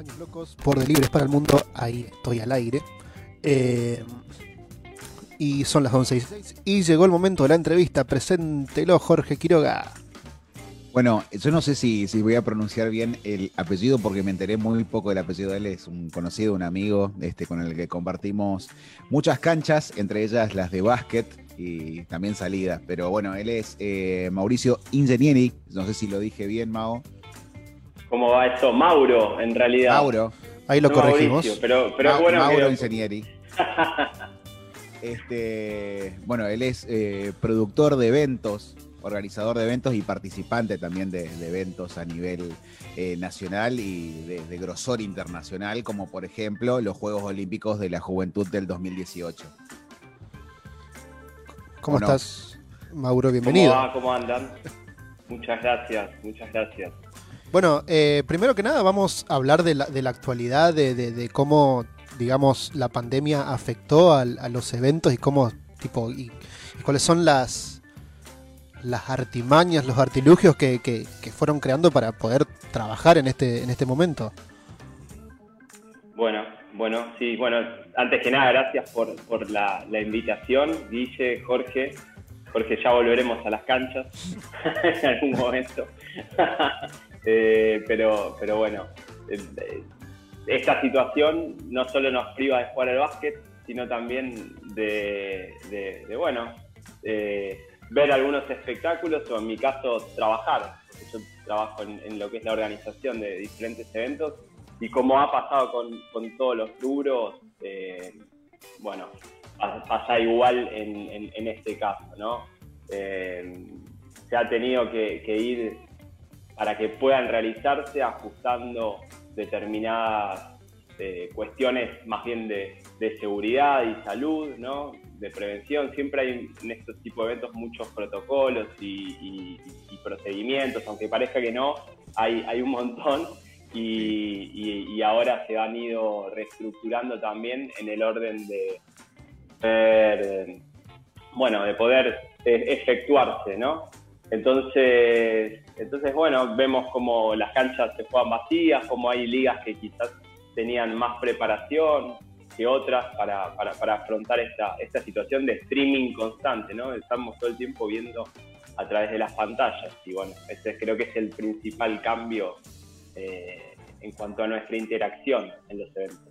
Años Locos por Delibres para el Mundo. Ahí estoy al aire. Eh, y son las 11 y llegó el momento de la entrevista. Preséntelo, Jorge Quiroga. Bueno, yo no sé si, si, voy a pronunciar bien el apellido porque me enteré muy poco del apellido de él. Es un conocido, un amigo este, con el que compartimos muchas canchas, entre ellas las de básquet y también salidas. Pero bueno, él es eh, Mauricio Ingenieri. No sé si lo dije bien, Mao. ¿Cómo va esto? Mauro, en realidad. Mauro. Ahí lo corregimos. pero, bueno Mauro Ingenieri. este, bueno, él es eh, productor de eventos organizador de eventos y participante también de, eventos a nivel eh, nacional y de, grosor internacional, como por ejemplo los Juegos Olímpicos de la Juventud del 2018. ¿Cómo estás, Mauro? Bienvenido. ¿Cómo, va? ¿Cómo andan? Muchas gracias, muchas gracias. Bueno, eh, primero que nada vamos a hablar de la, de la actualidad, de, cómo, digamos, la pandemia afectó a, los eventos y cómo, tipo, y cuáles son las, las artimañas, los artilugios que, que, fueron creando para poder trabajar en este, en este momento. Bueno, bueno, sí, bueno, antes que nada, gracias por, por la, la, invitación, Guille, Jorge. Jorge, ya volveremos a las canchas en algún momento. Eh, pero, pero bueno, eh, esta situación no solo nos priva de jugar al básquet, sino también de, bueno, eh, ver algunos espectáculos o en mi caso trabajar, yo trabajo en, lo que es la organización de diferentes eventos y como ha pasado con, todos los rubros, eh, bueno, pasa igual en, este caso, ¿no? Eh, se ha tenido que, ir para que puedan realizarse ajustando determinadas eh, cuestiones más bien de, de, seguridad y salud, ¿no? de prevención. Siempre hay en estos tipos de eventos muchos protocolos y, procedimientos, aunque parezca que no, hay, un montón y, ahora se han ido reestructurando también en el orden de, bueno, de poder efectuarse, ¿no? Entonces, entonces, bueno, vemos como las canchas se juegan vacías, como hay ligas que quizás tenían más preparación, otras para, para, afrontar esta, esta situación de streaming constante, ¿no? Estamos todo el tiempo viendo a través de las pantallas y bueno, ese creo que es el principal cambio eh, en cuanto a nuestra interacción en los eventos.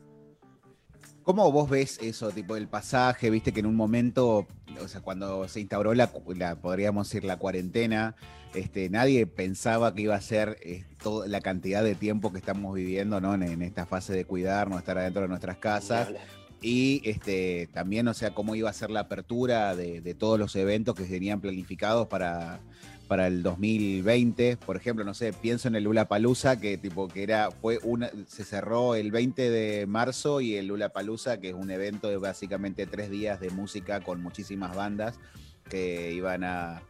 ¿Cómo vos ves eso, tipo el pasaje? Viste que en un momento, o sea, cuando se instauró la, podríamos decir, la cuarentena, este, nadie pensaba que iba a ser eh, toda la cantidad de tiempo que estamos viviendo, ¿no? En, esta fase de cuidarnos, estar adentro de nuestras casas. Y este, también, o sea, cómo iba a ser la apertura de, de todos los eventos que tenían planificados para, para el 2020, por ejemplo, no sé, pienso en el Lula Palusa, que tipo que era, fue una, se cerró el 20 de marzo y el Lula Palusa, que es un evento de básicamente tres días de música con muchísimas bandas que iban a,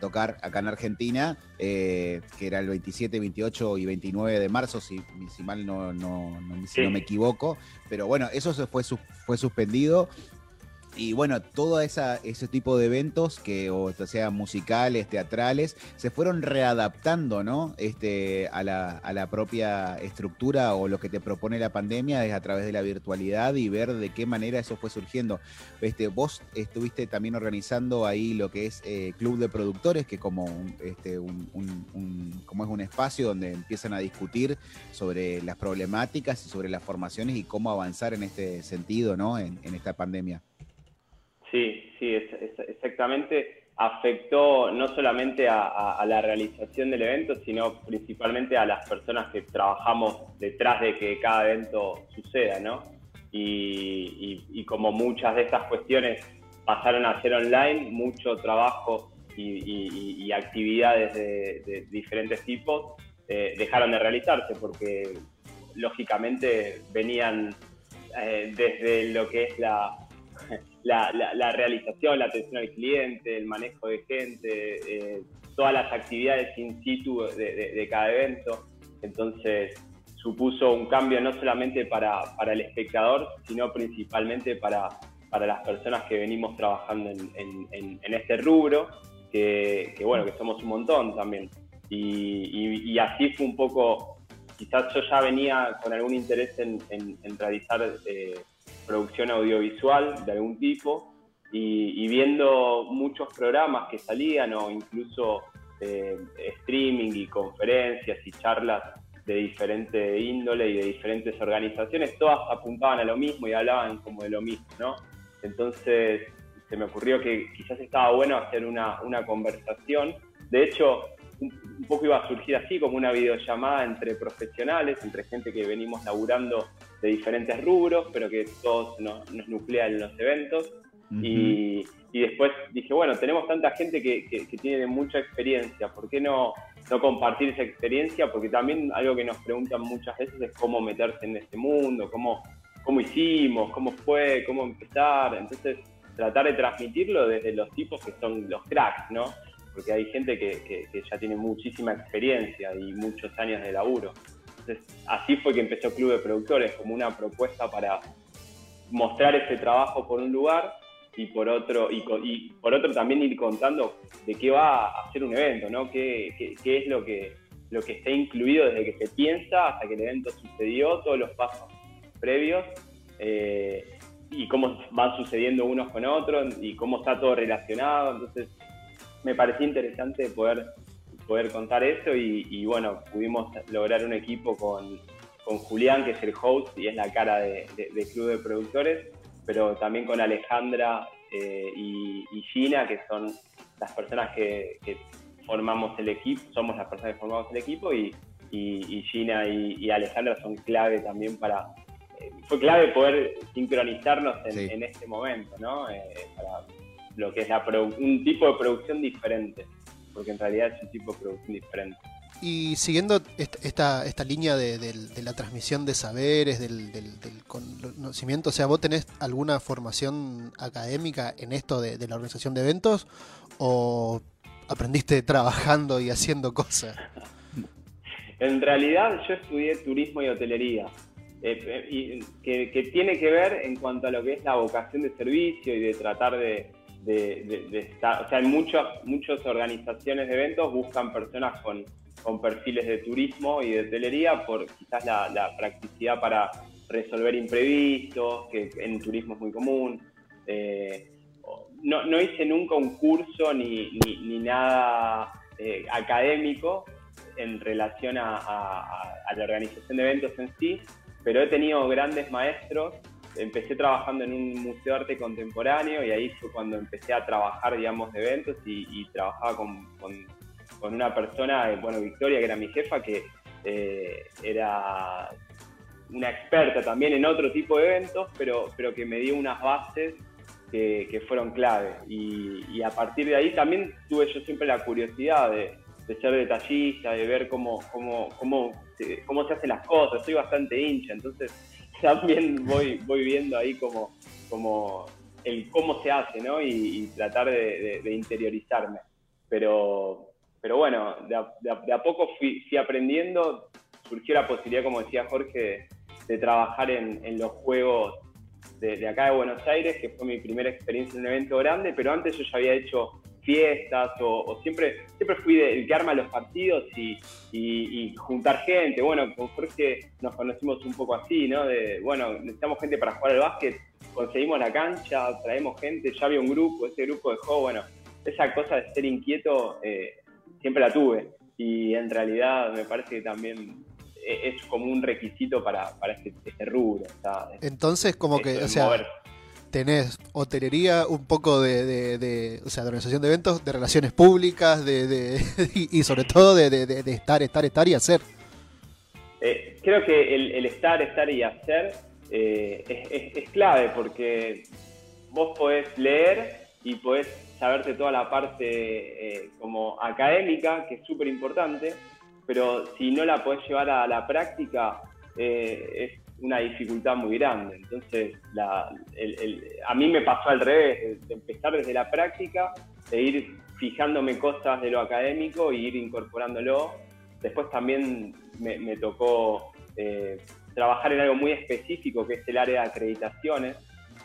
tocar acá en Argentina, eh, que era el 27, 28 y 29 de marzo, si, si mal no, no, no, me equivoco. Pero bueno, eso se fue, fue suspendido y bueno, todo esa, ese tipo de eventos, que o sean musicales, teatrales, se fueron readaptando, ¿no? Este, a, la, a la propia estructura o lo que te propone la pandemia es a través de la virtualidad y ver de qué manera eso fue surgiendo. Este, vos estuviste también organizando ahí lo que es eh, Club de Productores, que como este, un, como es un espacio donde empiezan a discutir sobre las problemáticas y sobre las formaciones y cómo avanzar en este sentido, ¿no? en esta pandemia. Sí, sí, exactamente. Afectó no solamente a, la realización del evento, sino principalmente a las personas que trabajamos detrás de que cada evento suceda, ¿no? Y, como muchas de estas cuestiones pasaron a ser online, mucho trabajo y, actividades de, diferentes tipos eh, dejaron de realizarse porque lógicamente venían eh, desde lo que es la, la, realización, la atención al cliente, el manejo de gente, eh, todas las actividades in situ de, cada evento. Entonces supuso un cambio no solamente para, el espectador, sino principalmente para, para, las personas que venimos trabajando en, este rubro, que, bueno, que somos un montón también. Y, así fue un poco quizás yo ya venía con algún interés en, realizar eh, producción audiovisual de algún tipo y, viendo muchos programas que salían o incluso eh, streaming y conferencias y charlas de diferente índole y de diferentes organizaciones, todas apuntaban a lo mismo y hablaban como de lo mismo, ¿no? Entonces se me ocurrió que quizás estaba bueno hacer una, una conversación. De hecho, un poco iba a surgir así como una videollamada entre profesionales, entre gente que venimos laburando de diferentes rubros, pero que todos nos, nos nuclean en los eventos. y, y, después dije, bueno, tenemos tanta gente que, que, tiene mucha experiencia, ¿por qué no, no compartir esa experiencia? Porque también algo que nos preguntan muchas veces es cómo meterse en este mundo, cómo, cómo hicimos, cómo fue, cómo empezar. Entonces, tratar de transmitirlo desde los tipos que son los cracks, ¿no? porque hay gente que, ya tiene muchísima experiencia y muchos años de laburo. Entonces, así fue que empezó Club de Productores, como una propuesta para mostrar ese trabajo por un lugar y por otro, y, por otro también ir contando de qué va a ser un evento, ¿no? qué, es lo que, lo que está incluido desde que se piensa hasta que el evento sucedió, todos los pasos previos. Eh, y cómo van sucediendo unos con otros y cómo está todo relacionado. Entonces, me pareció interesante poder, poder contar eso y, bueno, pudimos lograr un equipo con, con, Julián, que es el host y es la cara de, Club de Productores, pero también con Alejandra eh, y, Gina, que son las personas que, formamos el equipo, somos las personas que formamos el equipo y, Gina y, Alejandra son clave también para... Eh, fue clave poder sincronizarnos en, este momento, ¿no? Eh, para, lo que es la un tipo de producción diferente, porque en realidad es un tipo de producción diferente. Y siguiendo esta, esta línea de, la transmisión de saberes, del, conocimiento, o sea, ¿vos tenés alguna formación académica en esto de, la organización de eventos o aprendiste trabajando y haciendo cosas? En realidad yo estudié turismo y hotelería, eh, eh, y que, que, tiene que ver en cuanto a lo que es la vocación de servicio y de tratar de, de, estar, o sea, en muchas muchas organizaciones de eventos buscan personas con, con perfiles de turismo y de hotelería por quizás la, practicidad para resolver imprevistos, que en turismo es muy común. Eh, no, no, hice nunca un curso ni, ni, nada eh, académico en relación a, a, la organización de eventos en sí, pero he tenido grandes maestros empecé trabajando en un museo de arte contemporáneo y ahí fue cuando empecé a trabajar, digamos, de eventos y, trabajaba con, una persona, eh, bueno, Victoria, que era mi jefa, que eh, era una experta también en otro tipo de eventos, pero, pero que me dio unas bases que, fueron clave. Y, a partir de ahí también tuve yo siempre la curiosidad de, ser detallista, de ver cómo, cómo, cómo, cómo se hacen las cosas. Soy bastante hincha, entonces también voy, voy viendo ahí como, como el cómo se hace, ¿no? Y, tratar de, interiorizarme. Pero, pero bueno, de a, poco fui, aprendiendo, surgió la posibilidad, como decía Jorge, de, trabajar en, los juegos de, acá de Buenos Aires, que fue mi primera experiencia en un evento grande, pero antes yo ya había hecho fiestas o, siempre siempre fui el que arma los partidos y, juntar gente. Bueno, con Jorge nos conocimos un poco así, ¿no? De, bueno, necesitamos gente para jugar al básquet, conseguimos la cancha, traemos gente, ya había un grupo, ese grupo dejó, bueno, esa cosa de ser inquieto eh, siempre la tuve y en realidad me parece que también e, es como un requisito para, este, este, rubro. Entonces, como que, o sea, tenés hotelería, un poco de, o sea, de organización de eventos, de relaciones públicas, de, y, sobre todo de, estar, estar, estar y hacer. Eh, creo que el, estar, estar y hacer eh, es, clave porque vos podés leer y podés saberte toda la parte eh, como académica, que es súper importante, pero si no la podés llevar a la práctica, es una dificultad muy grande. Entonces, a mí me pasó al revés, de empezar desde la práctica, de ir fijándome cosas de lo académico y ir incorporándolo. Después también me, tocó eh, trabajar en algo muy específico, que es el área de acreditaciones,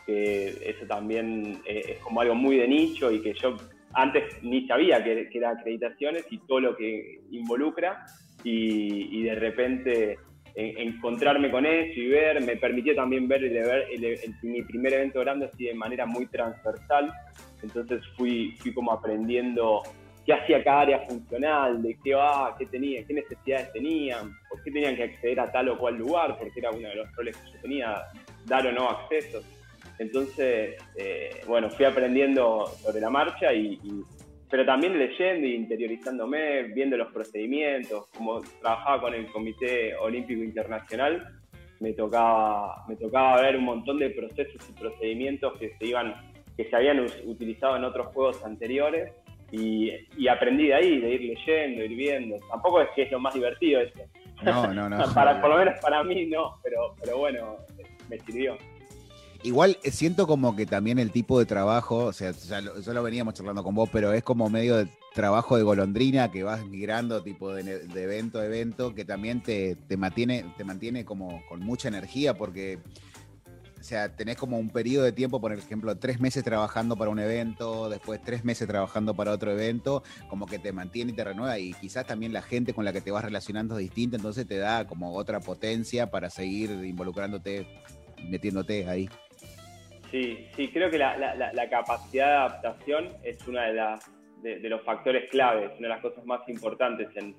que eso también eh, es como algo muy de nicho y que yo antes ni sabía que era acreditaciones y todo lo que involucra. y, de repente encontrarme con eso y ver, me permitió también ver, mi primer evento grande así de manera muy transversal, entonces fui, fui como aprendiendo qué hacía cada área funcional, de qué va, qué tenía, qué necesidades tenían, por qué tenían que acceder a tal o cual lugar, porque era uno de los roles que yo tenía, dar o no accesos. Entonces, eh, bueno, fui aprendiendo sobre la marcha y, pero también leyendo e interiorizándome, viendo los procedimientos, como trabajaba con el Comité Olímpico Internacional, me tocaba, me tocaba ver un montón de procesos y procedimientos que se iban, que se habían utilizado en otros juegos anteriores y, aprendí de ahí, de ir leyendo, ir viendo. Tampoco es que es lo más divertido eso. No, no, no. para, por lo menos para mí no, pero, pero bueno, me sirvió. Igual eh, siento como que también el tipo de trabajo, o sea, ya lo, lo veníamos charlando con vos, pero es como medio de trabajo de golondrina que vas migrando tipo de, de evento a evento, que también te, te, mantiene, te mantiene como con mucha energía, porque o sea, tenés como un periodo de tiempo, por ejemplo, tres meses trabajando para un evento, después tres meses trabajando para otro evento, como que te mantiene y te renueva y quizás también la gente con la que te vas relacionando es distinta, entonces te da como otra potencia para seguir involucrándote, metiéndote ahí. Sí, sí, creo que la, capacidad de adaptación es una de, de, los factores claves, una de las cosas más importantes en,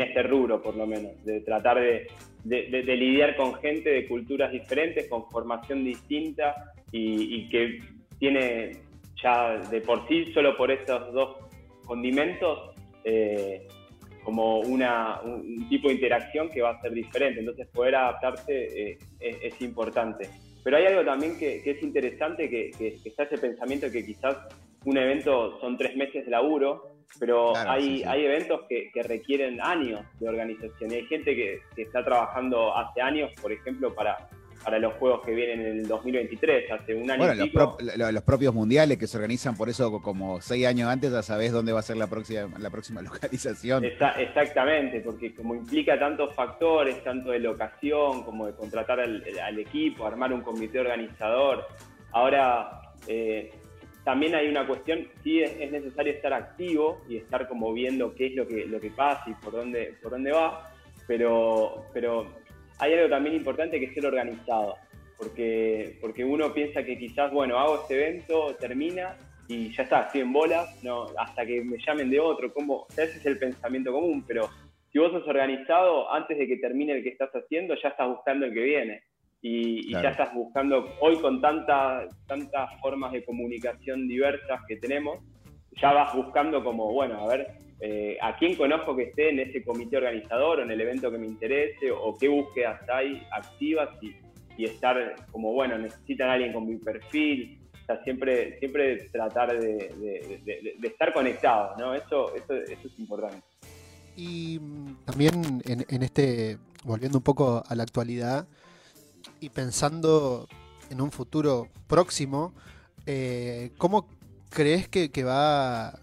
este rubro, por lo menos, de tratar de, lidiar con gente de culturas diferentes, con formación distinta y, que tiene ya de por sí, solo por esos dos condimentos, eh, como una, un tipo de interacción que va a ser diferente. Entonces, poder adaptarse eh, es, importante. Pero hay algo también que, es interesante, que, que, está ese pensamiento que quizás un evento son tres meses de laburo, pero hay, hay eventos que, requieren años de organización. Y hay gente que, está trabajando hace años, por ejemplo, para, para los juegos que vienen en el 2023, hace un año. Bueno, los, propios mundiales que se organizan por eso como seis años antes, ya sabés dónde va a ser la próxima, la próxima localización. exactamente, porque como implica tantos factores, tanto de locación como de contratar al, al equipo, armar un comité organizador. Ahora, eh, también hay una cuestión, sí es, necesario estar activo y estar como viendo qué es lo que, lo que pasa y por dónde, por dónde va, pero, pero hay algo también importante que es ser organizado, porque, porque uno piensa que quizás, bueno, hago este evento, termina y ya está, estoy en bola, no, hasta que me llamen de otro, como, ese es el pensamiento común, pero si vos sos organizado, antes de que termine el que estás haciendo, ya estás buscando el que viene. Y, ya estás buscando, hoy con tantas tantas formas de comunicación diversas que tenemos, ya vas buscando como, bueno, a ver, eh, a quién conozco que esté en ese comité organizador o en el evento que me interese, o qué búsquedas hay activas y, estar como, bueno, necesitan a alguien con mi perfil, o sea, siempre, siempre tratar de, estar conectados, ¿no? Eso, eso, es importante. Y mm, también en, en este, volviendo un poco a la actualidad, y pensando en un futuro próximo, eh, ¿cómo crees que, va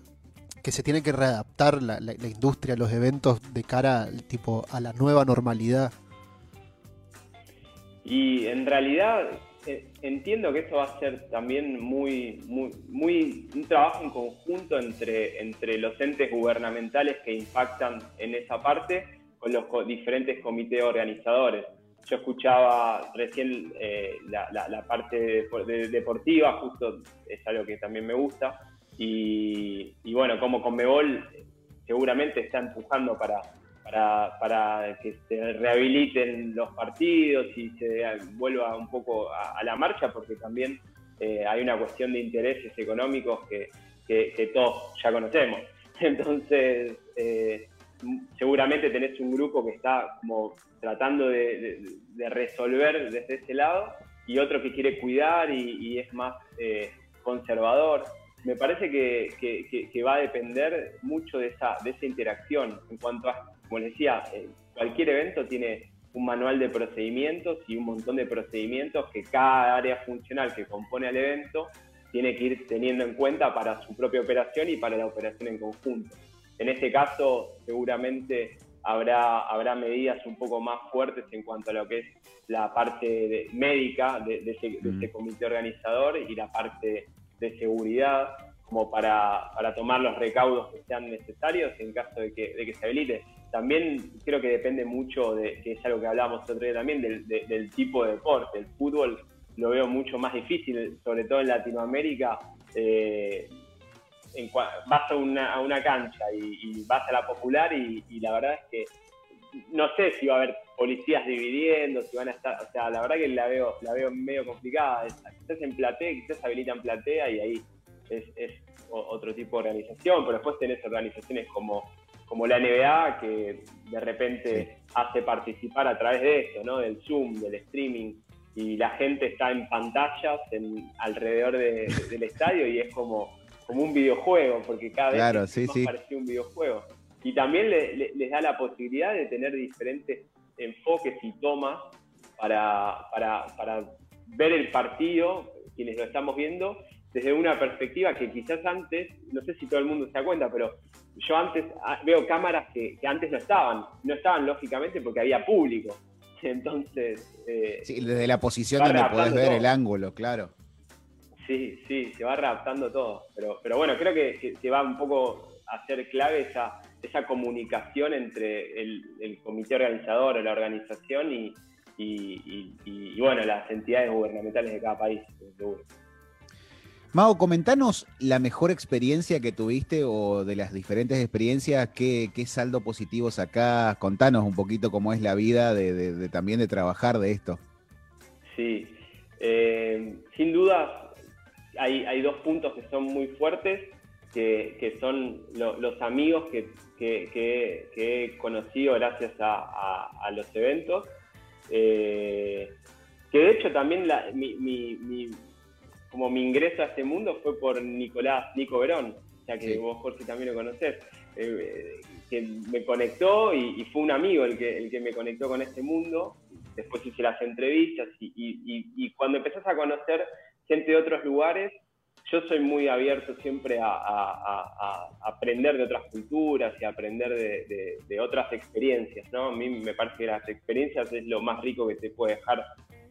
que se tiene que readaptar la, industria, los eventos de cara tipo a la nueva normalidad? Y en realidad eh, entiendo que esto va a ser también muy, muy, muy un trabajo en conjunto entre, entre los entes gubernamentales que impactan en esa parte con los diferentes comités organizadores yo escuchaba recién eh, la, parte deportiva, justo es algo que también me gusta. Y, bueno, como Conmebol seguramente está empujando para, para, que se rehabiliten los partidos y se vuelva un poco a, la marcha, porque también eh, hay una cuestión de intereses económicos que, todos ya conocemos. Entonces, eh, seguramente tenés un grupo que está como tratando de, resolver desde ese lado y otro que quiere cuidar y, es más eh, conservador. Me parece que, va a depender mucho de esa, de esa interacción. En cuanto a, como les decía, eh, cualquier evento tiene un manual de procedimientos y un montón de procedimientos que cada área funcional que compone al evento tiene que ir teniendo en cuenta para su propia operación y para la operación en conjunto. En este caso, seguramente habrá, habrá medidas un poco más fuertes en cuanto a lo que es la parte médica de, ese, mm. comité organizador y la parte de seguridad, como para, tomar los recaudos que sean necesarios en caso de que, de se habilite. también creo que depende mucho de, que es algo que hablábamos otro día también, del, tipo de deporte. El fútbol lo veo mucho más difícil, sobre todo en Latinoamérica. Eh, en, vas a una, a una cancha y, vas a la popular y, la verdad es que no sé si va a haber policías dividiendo, si van a estar, o sea, la verdad que la veo, la veo medio complicada. Quizás en platea, quizás habilitan platea y ahí es, es otro tipo de organización, pero después tenés organizaciones como como la NBA, que de repente hace participar a través de esto, ¿no? Del Zoom, del streaming, y la gente está en pantallas en, alrededor del estadio y es como, como un videojuego, porque cada vez es más parece un videojuego. Y también les da la posibilidad de tener diferentes enfoques y tomas para, para, para ver el partido, quienes lo estamos viendo, desde una perspectiva que quizás antes, no sé si todo el mundo se da cuenta, pero yo antes ah, veo cámaras que, antes no estaban, no estaban lógicamente porque había público. Entonces... Eh, sí, desde la posición donde podés ver el ángulo, claro. Sí, sí, se va adaptando todo. Pero, pero bueno, creo que, se va un poco a ser clave esa, esa comunicación entre el, comité organizador o la organización y, y, bueno, las entidades gubernamentales de cada país, seguro. Mau, comentanos la mejor experiencia que tuviste o de las diferentes experiencias, qué, saldo positivo sacás, contanos un poquito cómo es la vida de, también de trabajar de esto. Sí, eh, sin duda hay, dos puntos que son muy fuertes, que, son los amigos que, he conocido gracias a, los eventos. Eh, que de hecho también mi como mi ingreso a este mundo fue por Nicolás, Nico Verón, ya que vos, Jorge, también lo conocés, eh, que me conectó y, fue un amigo el que, el que me conectó con este mundo. Después hice las entrevistas y, cuando empezás a conocer gente de otros lugares, yo soy muy abierto siempre a, aprender de otras culturas y a aprender de, de, otras experiencias, ¿no? A mí me parece que las experiencias es lo más rico que te puede dejar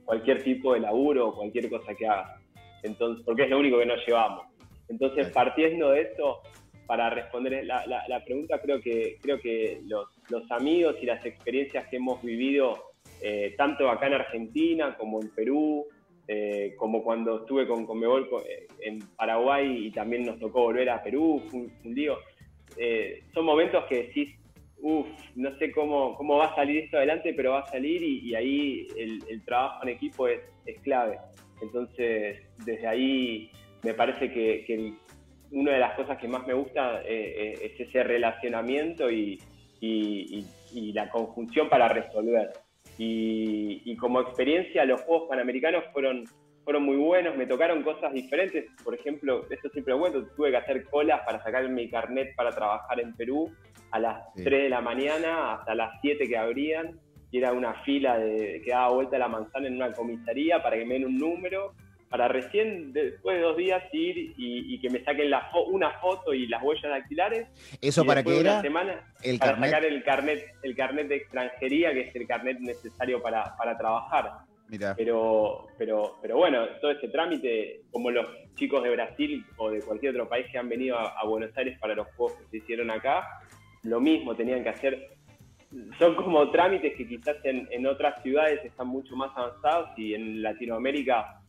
cualquier tipo de laburo o cualquier cosa que hagas entonces, porque es lo único que nos llevamos. Entonces, partiendo de eso, para responder la, la, pregunta, creo que, creo que los, los, amigos y las experiencias que hemos vivido, eh, tanto acá en Argentina como en Perú, eh, como cuando estuve con Conmebol eh, en Paraguay y también nos tocó volver a Perú, un, lío, son momentos que decís, uff, no sé cómo, cómo va a salir esto adelante, pero va a salir y, ahí el, trabajo en equipo es, clave. Entonces, desde ahí me parece que, una de las cosas que más me gusta eh, eh, es ese relacionamiento y, la conjunción para resolver. Y, como experiencia, los Juegos Panamericanos fueron, fueron muy buenos, me tocaron cosas diferentes. Por ejemplo, esto siempre lo cuento, tuve que hacer colas para sacar mi carnet para trabajar en Perú a las 3 de la mañana hasta las 7 que abrían. Y era una fila de, que daba vuelta a la manzana en una comisaría para que me den un número, para recién después de dos días ir y, que me saquen la una foto y las huellas dactilares. ¿Eso para qué era? semana el para sacar el carnet, el carnet de extranjería, que es el carnet necesario para, para trabajar. Pero, pero, pero bueno, todo ese trámite, como los chicos de Brasil o de cualquier otro país que han venido a, a Buenos Aires para los juegos que se hicieron acá, lo mismo, tenían que hacer son como trámites que quizás en, otras ciudades están mucho más avanzados y en Latinoamérica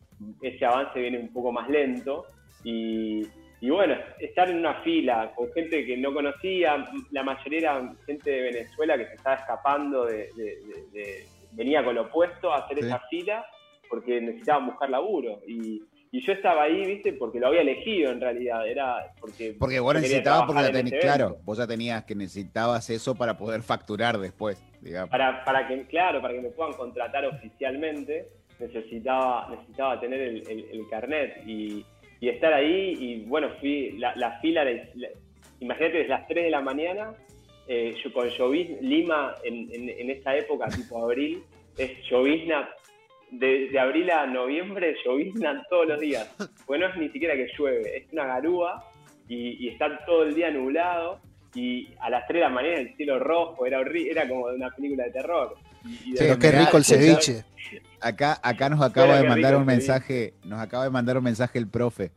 ese avance viene un poco más lento. Y, bueno, estar en una fila con gente que no conocía, la mayoría era gente de Venezuela que se estaba escapando de, venía con lo opuesto a hacer esa fila porque necesitaban buscar laburo. Y, y yo estaba ahí, ¿viste? Porque lo había elegido en realidad. Era porque. Porque vos necesitabas, porque claro, vos ya tenías que necesitabas eso para poder facturar después, digamos. Para, para que, claro, para que me puedan contratar oficialmente, necesitaba, necesitaba tener el, carnet y, estar ahí. Y bueno, fui, la, fila, imagínate, desde las 3 de la mañana, eh, yo con llovizna, Lima en, en, en esta época, tipo abril, es llovizna de, abril a noviembre lloviznan todos los días. Bueno, no es ni siquiera que llueve, es una garúa y, está todo el día nublado y a las 3 de la mañana el cielo rojo, era era como de una película de terror. Sí, qué rico el ceviche. Acá, acá nos acaba de mandar un mensaje, nos acaba de mandar un mensaje el profe.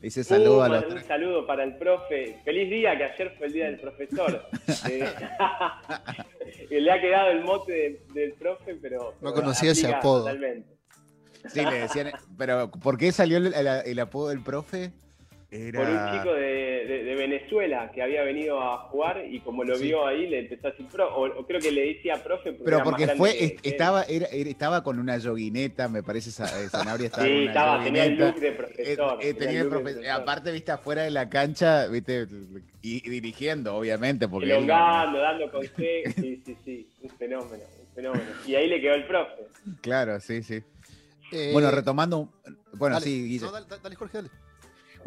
Dice saludo Uh, a los un saludo para el profe. Feliz día, que ayer fue el día del profesor. Eh, le ha quedado el mote de- del profe, pero. No pero conocía ese apodo. Totalmente. Sí, le decían. Pero, ¿por qué salió el, el- el apodo del profe? Era... Por un chico de, de- de Venezuela que había venido a jugar y como lo Sí. vio ahí le empezó a decir pro, o, o creo que le decía profe porque Pero era más porque fue, que- est- que él. estaba, era- era- estaba con una yoguineta, me parece, Sa- eh, Sanabria estaba con Sí, una estaba, tenía el look de Eh, profesor. eh, tenía el look de profe- profesor. aparte, viste, afuera de la cancha, viste, y, y dirigiendo, obviamente, porque él Elongando, dando consejos, sí, sí, sí, un fenómeno, un fenómeno. Y ahí le quedó el profe. claro, sí, sí. Eh, Bueno, retomando, un- bueno, dale. sí, Guille. No, dale, dale, Jorge, dale.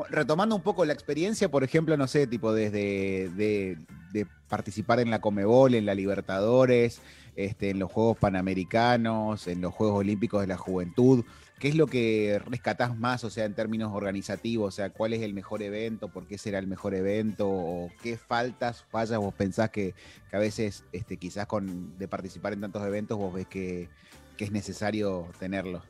Retomando un poco la experiencia, por ejemplo, no sé, tipo desde de, de participar en la Comebol, en la Libertadores, este, en los Juegos Panamericanos, en los Juegos Olímpicos de la Juventud, ¿qué es lo que rescatás más, o sea, en términos organizativos? O sea, ¿cuál es el mejor evento? ¿Por qué será el mejor evento? ¿O qué faltas, fallas vos pensás que, a veces, este, quizás con de participar en tantos eventos, vos ves que, es necesario tenerlo?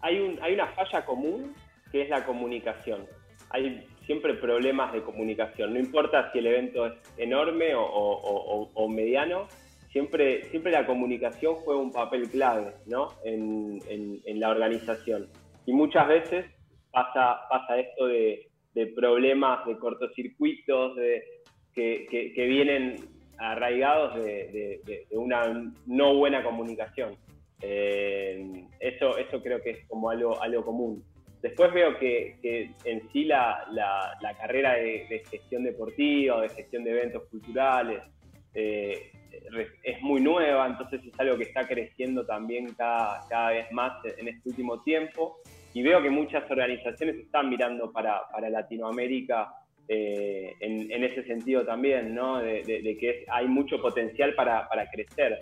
Hay una falla común que es la comunicación. Hay siempre problemas de comunicación. No importa si el evento es enorme o, o- o- o mediano, siempre, siempre la comunicación juega un papel clave ¿no? en, en- la organización. Y muchas veces pasa, pasa esto de, de problemas de cortocircuitos de, que, que- vienen arraigados de- de una no buena comunicación. Eh, eso, eso creo que es como algo, algo común. Después veo que, en sí la, la- carrera de, gestión deportiva de gestión de eventos culturales eh, es muy nueva, entonces es algo que está creciendo también cada, cada vez más en este último tiempo. Y veo que muchas organizaciones están mirando para, para Latinoamérica eh, en, ese sentido también, ¿no? de, que hay mucho potencial para, para crecer.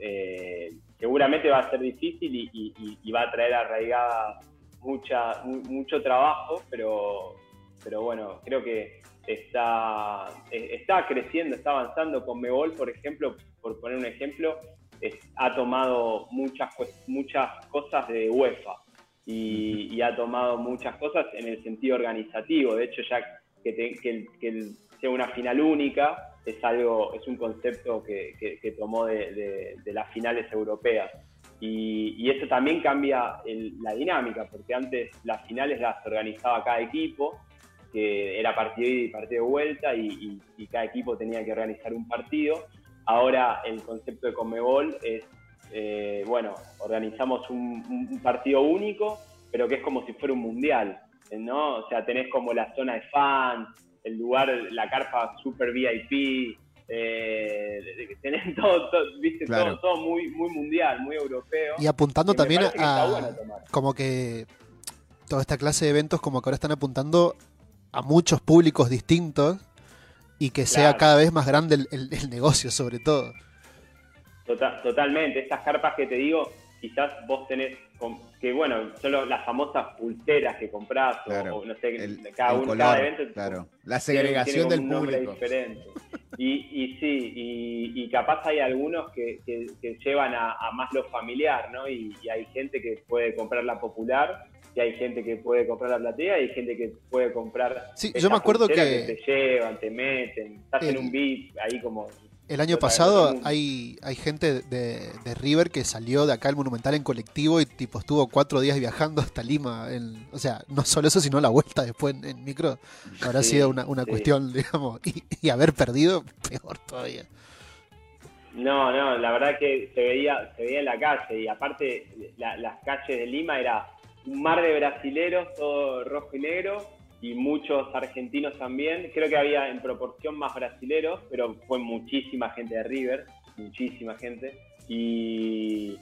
Eh, seguramente va a ser difícil y- y va a traer arraigada mucha, mu- mucho trabajo, pero, pero bueno, creo que está, está creciendo, está avanzando. Con Mebol, por ejemplo, por poner un ejemplo, ha tomado muchas, muchas cosas de UEFA y, ha tomado muchas cosas en el sentido organizativo. De hecho, ya que, te- que el- que sea una final única es algo, es un concepto que, que- tomó de las finales europeas. Y, y eso también cambia el- la dinámica, porque antes las finales las organizaba cada equipo, que era partido y partido de vuelta, y, cada equipo tenía que organizar un partido. Ahora el concepto de Conmebol es, eh, bueno, organizamos un- un partido único, pero que es como si fuera un mundial, ¿no? O sea, tenés como la zona de fans, el lugar, la carpa super VIP, eh, tenés todo, todo, viste, Claro. todo, todo muy, muy mundial, muy europeo. Y apuntando también a bueno como que toda esta clase de eventos como que ahora están apuntando a muchos públicos distintos y que sea Claro. cada vez más grande el, el- el negocio sobre todo. Tota- totalmente, estas carpas que te digo, quizás vos tenés, que bueno, solo las famosas pulseras que comprás, o- Claro, o, no sé, El, cada, uno, color, cada evento claro. La tiene- segregación tiene como del un público. diferente. Y, y sí, y, y capaz hay algunos que, que- que llevan a, a más lo familiar, ¿no? Y, y hay gente que puede comprar la popular, y hay gente que puede comprar la platea, y hay gente que puede comprar. Sí, yo me acuerdo pulsera que- te llevan, te meten, estás en un VIP ahí como. El año pasado hay, hay gente de, de River que salió de acá al Monumental en colectivo y tipo estuvo cuatro días viajando hasta Lima. en- o sea, no solo eso, sino la vuelta después en, en micro. Habrá Sí, sido una, una sí. cuestión, digamos, y, y haber perdido, peor todavía. No, no, la verdad que se veía, se veía en la calle y aparte la- las calles de Lima era un mar de brasileros, todo rojo y negro y muchos argentinos también. Creo que había en proporción más brasileros, pero fue muchísima gente de River, muchísima gente. Y,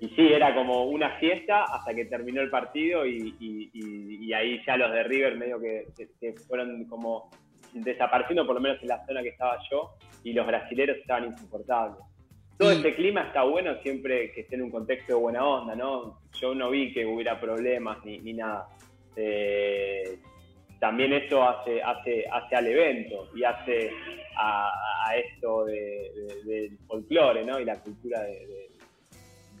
y sí, era como una fiesta hasta que terminó el partido y, y- y- y ahí ya los de River medio que, que- que fueron como desapareciendo, por lo menos en la zona que estaba yo, y los brasileros estaban insoportables. Todo este clima está bueno siempre que esté en un contexto de buena onda, ¿no? Yo no vi que hubiera problemas ni, ni nada. Eh, también eso hace, hace, hace al evento y hace a, a esto de- de- del folclore, ¿no? Y la cultura de, de-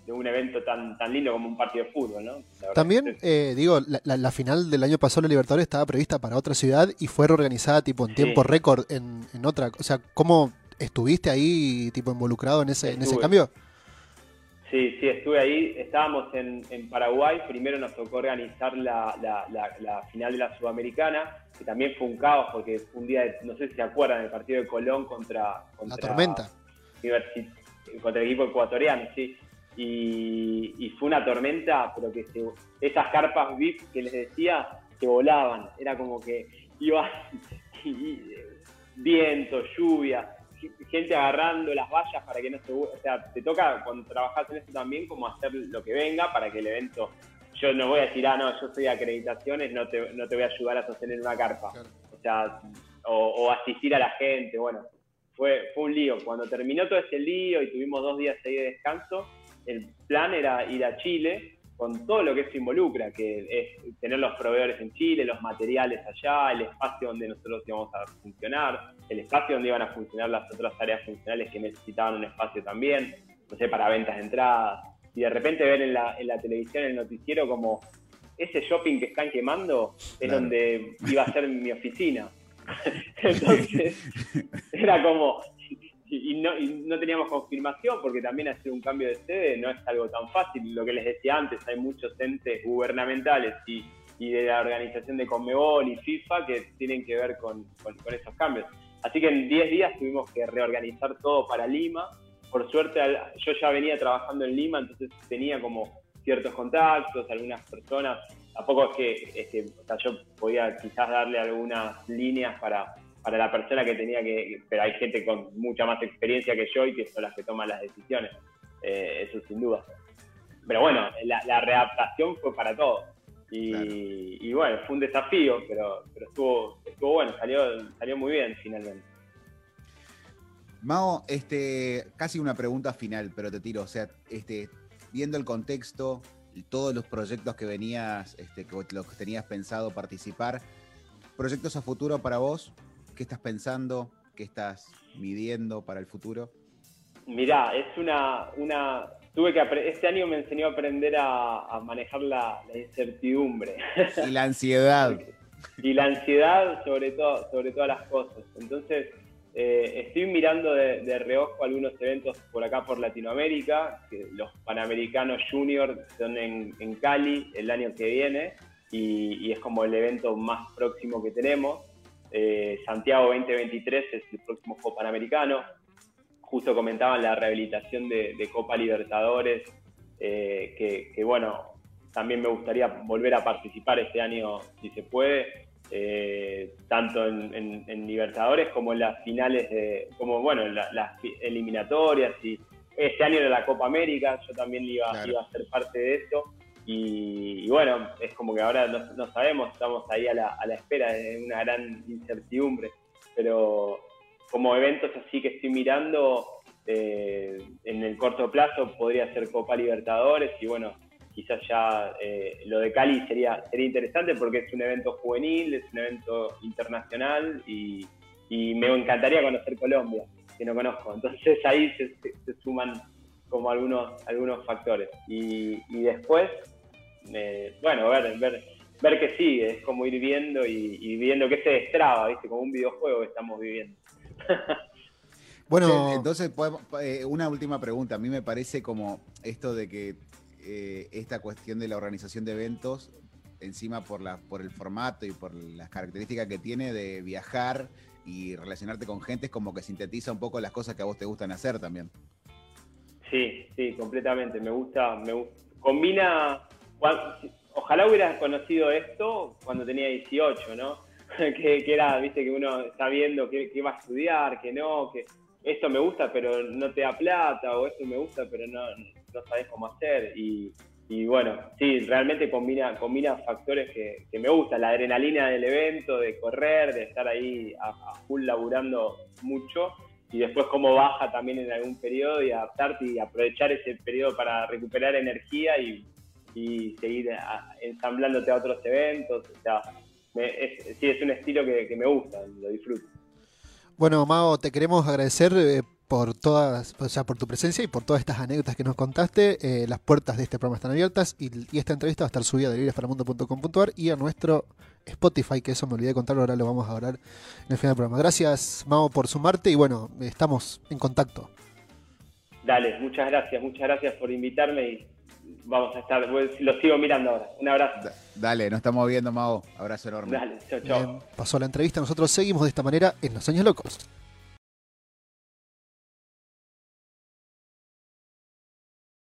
de un evento tan, tan lindo como un partido de fútbol, ¿no? También, eh, digo, la, final del año pasado de Libertadores estaba prevista para otra ciudad y fue reorganizada tipo en tiempo récord en, en, otra. O sea, ¿cómo estuviste ahí tipo involucrado en ese, en ese cambio? Sí, sí, estuve ahí. Estábamos en, en Paraguay. Primero nos tocó organizar la, la, la, final de la Sudamericana, que también fue un caos porque fue un día, de, no sé si se acuerdan, el partido de Colón contra, contra la tormenta. Contra el equipo ecuatoriano, sí y, fue una tormenta, pero que esas carpas VIP que les decía, que volaban, era como que iba viento, lluvia, gente agarrando las vallas para que no se... O sea, te toca cuando trabajas en esto también como hacer lo que venga para que el evento... Yo no voy a decir, ah, no, yo soy de acreditaciones, no te, no te voy a ayudar a sostener una carpa. O sea, o, asistir a la gente, bueno, fue, fue un lío. Cuando terminó todo ese lío y tuvimos dos días ahí de descanso, el plan era ir a Chile con todo lo que eso involucra, que es tener los proveedores en Chile, los materiales allá, el espacio donde nosotros íbamos a funcionar, el espacio donde iban a funcionar las otras áreas funcionales que necesitaban un espacio también, no sé, para ventas de entradas. Y de repente ver en la, en la televisión, el noticiero, como ese shopping que están quemando es donde iba a ser mi oficina. Entonces, era como, y, no, no, teníamos confirmación porque también hacer un cambio de sede no es algo tan fácil. Lo que les decía antes, hay muchos entes gubernamentales y, y de la organización de Conmebol y FIFA que tienen que ver con, con, esos cambios. Así que en 10 días tuvimos que reorganizar todo para Lima. Por suerte yo ya venía trabajando en Lima, entonces tenía como ciertos contactos, algunas personas. Tampoco es que, es yo podía quizás darle algunas líneas para, para la persona que tenía que, pero hay gente con mucha más experiencia que yo y que son las que toman las decisiones, eh, eso sin duda. Pero bueno, la, readaptación fue para todos. Y, bueno, fue un desafío, pero, pero estuvo, estuvo bueno, salió, salió muy bien finalmente. Mao, este, casi una pregunta final, pero te tiro, o sea, este, viendo el contexto, todos los proyectos que venías, este, que, los que tenías pensado participar, proyectos a futuro para vos, ¿Qué estás pensando? ¿Qué estás midiendo para el futuro? Mirá, es una, una tuve que este año me enseñó a aprender a, manejar la, incertidumbre y la ansiedad y la ansiedad sobre todo sobre todas las cosas entonces eh, estoy mirando de, reojo algunos eventos por acá por Latinoamérica que los Panamericanos Junior son en, Cali el año que viene y es como el evento más próximo que tenemos eh, Santiago 2023 es el próximo Juego Panamericano. Justo comentaban la rehabilitación de, Copa Libertadores, eh, que, bueno, también me gustaría volver a participar este año si se puede, eh, tanto en, Libertadores como en las finales, de, como bueno, en las eliminatorias. y Este año era la Copa América, yo también iba, iba a ser parte de eso. Y, bueno, es como que ahora no, sabemos, estamos ahí a la, a la espera de una gran incertidumbre. Pero como eventos así que estoy mirando, eh, en el corto plazo podría ser Copa Libertadores y bueno, quizás ya eh, lo de Cali sería, sería interesante porque es un evento juvenil, es un evento internacional y, me encantaría conocer Colombia, que no conozco. Entonces ahí se, suman como algunos, algunos factores. Y, y después eh, bueno, ver, ver, ver que sigue, es como ir viendo y, viendo que se destraba, ¿viste? Como un videojuego que estamos viviendo. bueno, entonces, eh, una última pregunta. A mí me parece como esto de que eh, esta cuestión de la organización de eventos, encima por, la, por el formato y por las características que tiene de viajar y relacionarte con gente, es como que sintetiza un poco las cosas que a vos te gustan hacer también. Sí, sí, completamente. Me gusta, me gusta. Combina ojalá hubieras conocido esto cuando tenía 18, ¿no? que, era, viste, que uno está viendo que, va a estudiar, que no, que esto me gusta pero no te da plata, o esto me gusta pero no, no sabes cómo hacer. Y, bueno, sí, realmente combina, combina factores que, me gustan, la adrenalina del evento, de correr, de estar ahí a, a, full laburando mucho, y después cómo baja también en algún periodo y adaptarte y aprovechar ese periodo para recuperar energía y y seguir ensamblándote a otros eventos. O sea, sí, es un estilo que, me gusta, lo disfruto. Bueno, Mao, te queremos agradecer eh, por todas, o sea, por tu presencia y por todas estas anécdotas que nos contaste. Eh, las puertas de este programa están abiertas y, y esta entrevista va a estar subida a libresparamundo.com.ar y a nuestro Spotify, que eso me olvidé de contar, ahora lo vamos a hablar en el final del programa. Gracias, Mao, por sumarte y bueno, estamos en contacto. Dale, muchas gracias, muchas gracias por invitarme y vamos a estar, lo sigo mirando ahora. Un abrazo. Dale, nos estamos viendo, Mao. Abrazo enorme. Dale, chao, chao. pasó la entrevista, nosotros seguimos de esta manera en Los Años Locos.